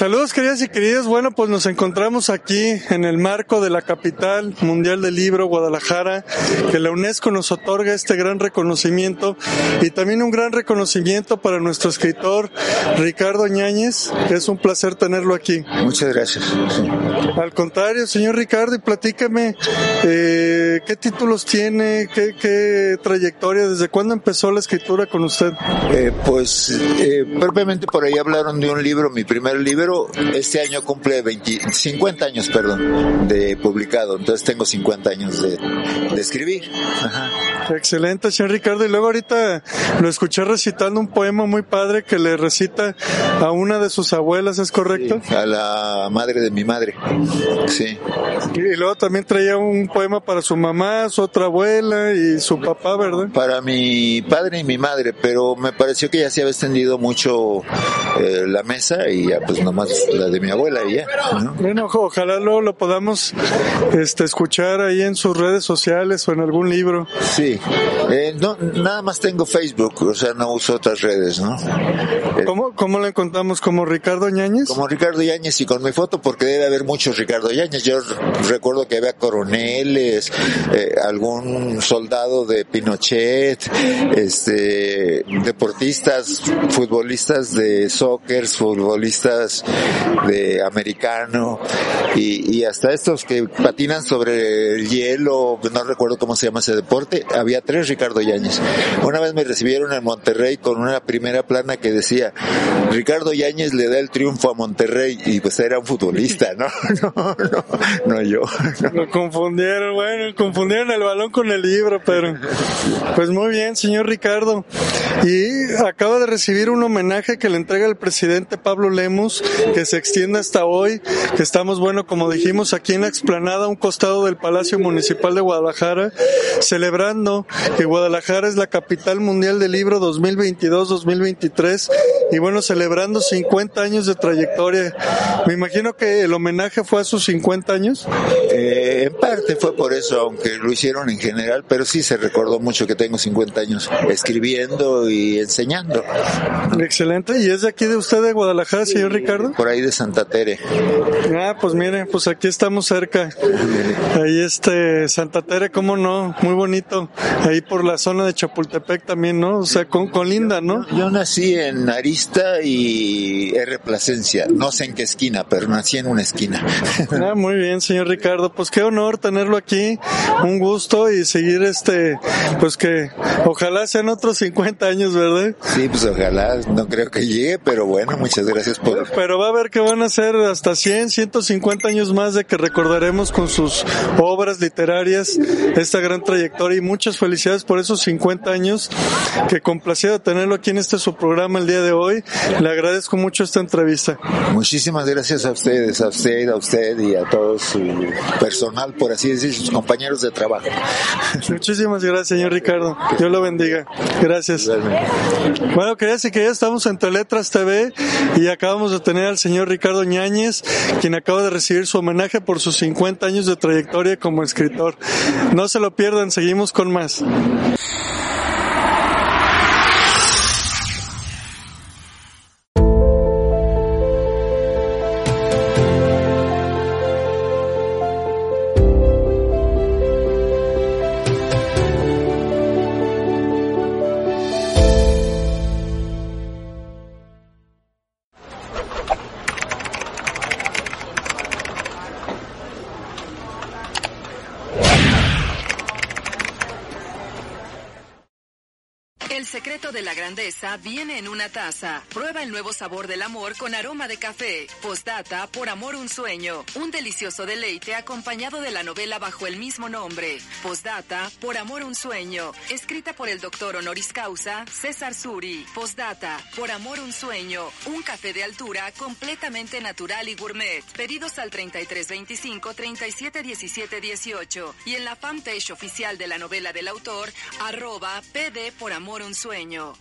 Saludos queridas y queridos, bueno pues nos encontramos aquí en el marco de la capital mundial del libro, Guadalajara, que la UNESCO nos otorga este gran reconocimiento y también un gran reconocimiento para nuestro escritor Ricardo Ñáñez, es un placer tenerlo aquí. Muchas gracias. Al contrario, señor Ricardo, y platícame, eh, ¿qué títulos tiene? ¿Qué, ¿Qué, trayectoria? ¿Desde cuándo empezó la escritura con usted? Eh, pues eh, propiamente por ahí hablaron de un libro, mi primer libro, este año cumple 20, 50 años, perdón, de publicado, entonces tengo 50 años de, de escribir. Ajá. Excelente, señor Ricardo. Y luego ahorita lo escuché recitando un poema muy padre que le recita a una de sus abuelas, ¿es correcto? Sí, a la madre de mi madre. Sí. Y luego también traía un poema para su mamá, su otra abuela y su papá, ¿verdad? Para mi padre y mi madre, pero me pareció que ya se había extendido mucho eh, la mesa y ya pues nomás la de mi abuela y ya. ¿no? Bueno, ojalá luego lo podamos este, escuchar ahí en sus redes sociales o en algún libro. Sí, eh, no, nada más tengo Facebook, o sea, no uso otras redes, ¿no? ¿Cómo, cómo lo encontramos? ¿Como Ricardo Yáñez? Como Ricardo Yáñez y con mi foto, porque debe haber muchos Ricardo Yáñez. Yo recuerdo que había coroneles, eh, algún soldado de Pinochet, este, deportistas, futbolistas de soccer, futbolistas de americano y, y hasta estos que patinan sobre el hielo, no recuerdo cómo se llama ese deporte, había tres Ricardo Yáñez. Una vez me recibieron en Monterrey con una primera plana que decía, Ricardo Yáñez le da el triunfo a Monterrey y pues era un futbolista, ¿no? No, no, no yo. No. Lo confundieron, bueno, confundieron el balón con el libro, pero pues muy bien, señor Ricardo. Y acaba de recibir un homenaje que le entrega el presidente Pablo Lemus, que se extiende hasta hoy, que estamos, bueno, como dijimos, aquí en la explanada, un costado del Palacio Municipal de Guadalajara, celebrando que Guadalajara es la capital mundial del libro 2022-2023 y bueno, celebrando 50 años de trayectoria. Me imagino que el homenaje fue a sus 50 años. Eh, en parte fue por eso, aunque lo hicieron en general, pero sí se recordó mucho que tengo 50 años escribiendo y enseñando. Excelente. ¿Y es de aquí de usted de Guadalajara, señor Ricardo? Por ahí de Santa Tere. Ah, pues mire, pues aquí estamos cerca. Ahí este, Santa Tere, cómo no, muy bonito. Ahí por la zona de Chapultepec también, ¿no? O sea, con, con Linda, ¿no? Yo, yo nací en Y R. Plasencia. No sé en qué esquina, pero nací en una esquina. Ah, muy bien, señor Ricardo. Pues qué honor tenerlo aquí. Un gusto y seguir este, pues que ojalá sean otros 50 años, ¿verdad? Sí, pues ojalá. No creo que llegue, pero bueno, muchas gracias por... Pero va a ver que van a ser hasta 100, 150 años más de que recordaremos con sus obras literarias esta gran trayectoria y muchas felicidades por esos 50 años. Que complacido tenerlo aquí en este su programa el día de hoy. Le agradezco mucho esta entrevista. Muchísimas gracias a ustedes, a usted, a usted y a todo su personal, por así decir, sus compañeros de trabajo. Muchísimas gracias, señor Ricardo. Dios lo bendiga. Gracias. Bueno, queridas y queridos, estamos entre Letras TV y acabamos de tener al señor Ricardo Ñáñez, quien acaba de recibir su homenaje por sus 50 años de trayectoria como escritor. No se lo pierdan, seguimos con más. El secreto de la grandeza viene en una taza. Prueba el nuevo sabor del amor con aroma de café. Postdata, por amor un sueño. Un delicioso deleite acompañado de la novela bajo el mismo nombre. Postdata, por amor un sueño. Escrita por el doctor honoris causa César Suri. Postdata, por amor un sueño. Un café de altura completamente natural y gourmet. Pedidos al 3325 371718 y en la fanpage oficial de la novela del autor, arroba PD por amor un sueño.